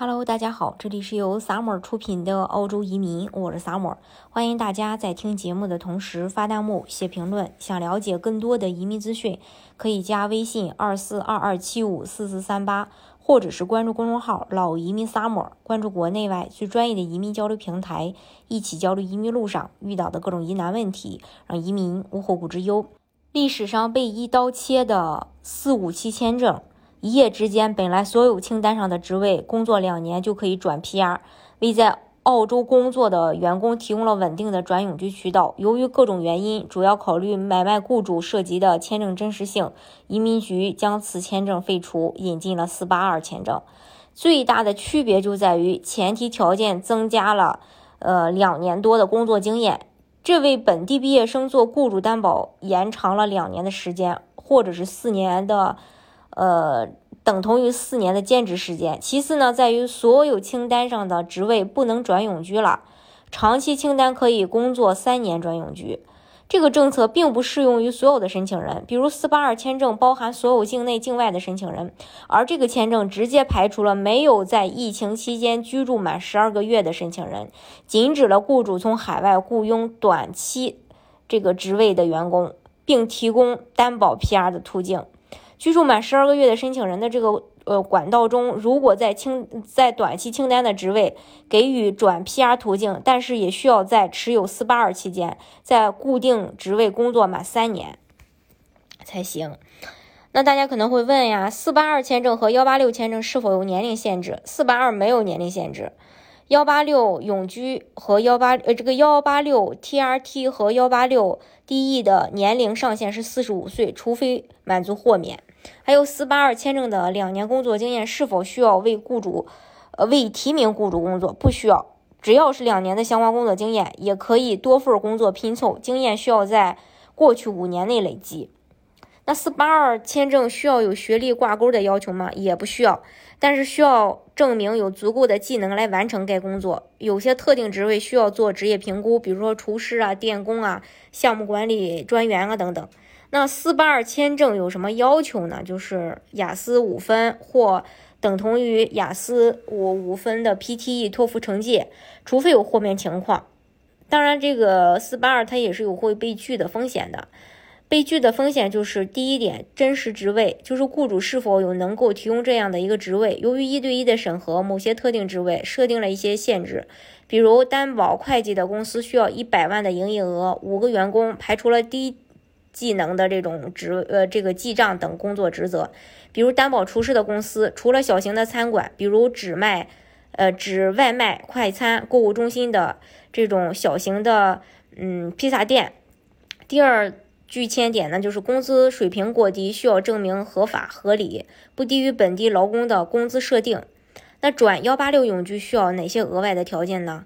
Hello，大家好，这里是由 Summer 出品的澳洲移民，我是 Summer，欢迎大家在听节目的同时发弹幕、写评论。想了解更多的移民资讯，可以加微信二四二二七五四四三八，或者是关注公众号“老移民 Summer”，关注国内外最专业的移民交流平台，一起交流移民路上遇到的各种疑难问题，让移民无后顾之忧。历史上被一刀切的四五七签证。一夜之间，本来所有清单上的职位，工作两年就可以转 PR，为在澳洲工作的员工提供了稳定的转永居渠道。由于各种原因，主要考虑买卖雇主涉及的签证真实性，移民局将此签证废除，引进了482签证。最大的区别就在于前提条件增加了，呃，两年多的工作经验，这为本地毕业生做雇主担保延长了两年的时间，或者是四年的。呃，等同于四年的兼职时间。其次呢，在于所有清单上的职位不能转永居了，长期清单可以工作三年转永居。这个政策并不适用于所有的申请人，比如四八二签证包含所有境内境外的申请人，而这个签证直接排除了没有在疫情期间居住满十二个月的申请人，禁止了雇主从海外雇佣短期这个职位的员工，并提供担保 PR 的途径。居住满十二个月的申请人的这个呃管道中，如果在清在短期清单的职位给予转 PR 途径，但是也需要在持有四八二期间，在固定职位工作满三年才行。那大家可能会问呀，四八二签证和幺八六签证是否有年龄限制？四八二没有年龄限制，幺八六永居和幺八呃这个幺八六 TRT 和幺八六 DE 的年龄上限是四十五岁，除非满足豁免。还有四八二签证的两年工作经验是否需要为雇主，呃，为提名雇主工作？不需要，只要是两年的相关工作经验，也可以多份工作拼凑。经验需要在过去五年内累积。那四八二签证需要有学历挂钩的要求吗？也不需要，但是需要证明有足够的技能来完成该工作。有些特定职位需要做职业评估，比如说厨师啊、电工啊、项目管理专员啊等等。那四八二签证有什么要求呢？就是雅思五分或等同于雅思五五分的 PTE 托福成绩，除非有豁免情况。当然，这个四八二它也是有会被拒的风险的。被拒的风险就是第一点，真实职位就是雇主是否有能够提供这样的一个职位。由于一对一的审核，某些特定职位设定了一些限制，比如担保会计的公司需要一百万的营业额，五个员工排除了低。技能的这种职呃，这个记账等工作职责，比如担保厨师的公司，除了小型的餐馆，比如只卖呃只外卖快餐、购物中心的这种小型的嗯披萨店。第二拒签点呢，就是工资水平过低，需要证明合法合理，不低于本地劳工的工资设定。那转幺八六永居需要哪些额外的条件呢？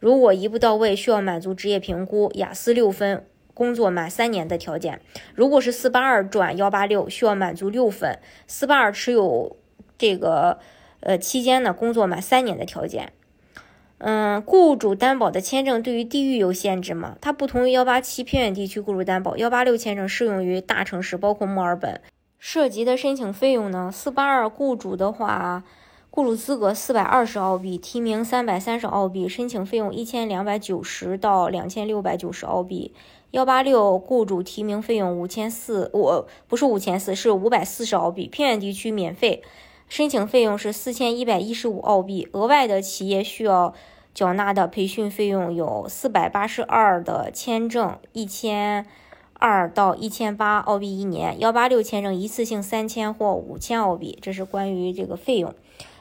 如果一步到位，需要满足职业评估，雅思六分。工作满三年的条件，如果是四八二转幺八六，需要满足六分；四八二持有这个呃期间呢，工作满三年的条件。嗯，雇主担保的签证对于地域有限制吗？它不同于幺八七偏远地区雇主担保，幺八六签证适用于大城市，包括墨尔本。涉及的申请费用呢？四八二雇主的话，雇主资格四百二十澳币，提名三百三十澳币，申请费用一千两百九十到两千六百九十澳币。幺八六雇主提名费用五千四，我不是五千四，是五百四十澳币。偏远地区免费，申请费用是四千一百一十五澳币。额外的企业需要缴纳的培训费用有四百八十二的签证，一千二到一千八澳币一年。幺八六签证一次性三千或五千澳币，这是关于这个费用。